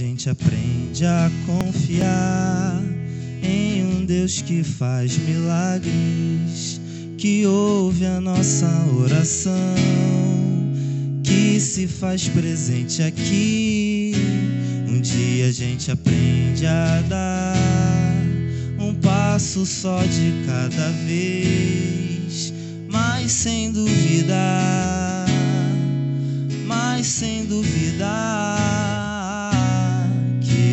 gente aprende a confiar em um Deus que faz milagres, que ouve a nossa oração, que se faz presente aqui. Um dia a gente aprende a dar um passo só de cada vez, mas sem duvidar, mas sem duvidar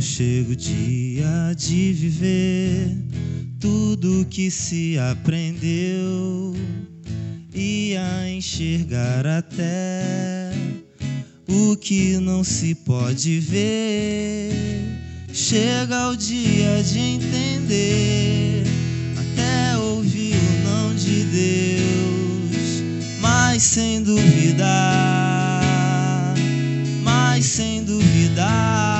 Chega o dia de viver tudo que se aprendeu e a enxergar até o que não se pode ver. Chega o dia de entender, até ouvir o não de Deus, mas sem duvidar, mas sem duvidar,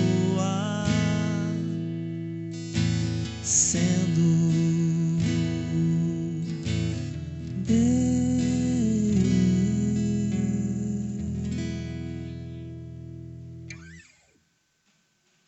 sendo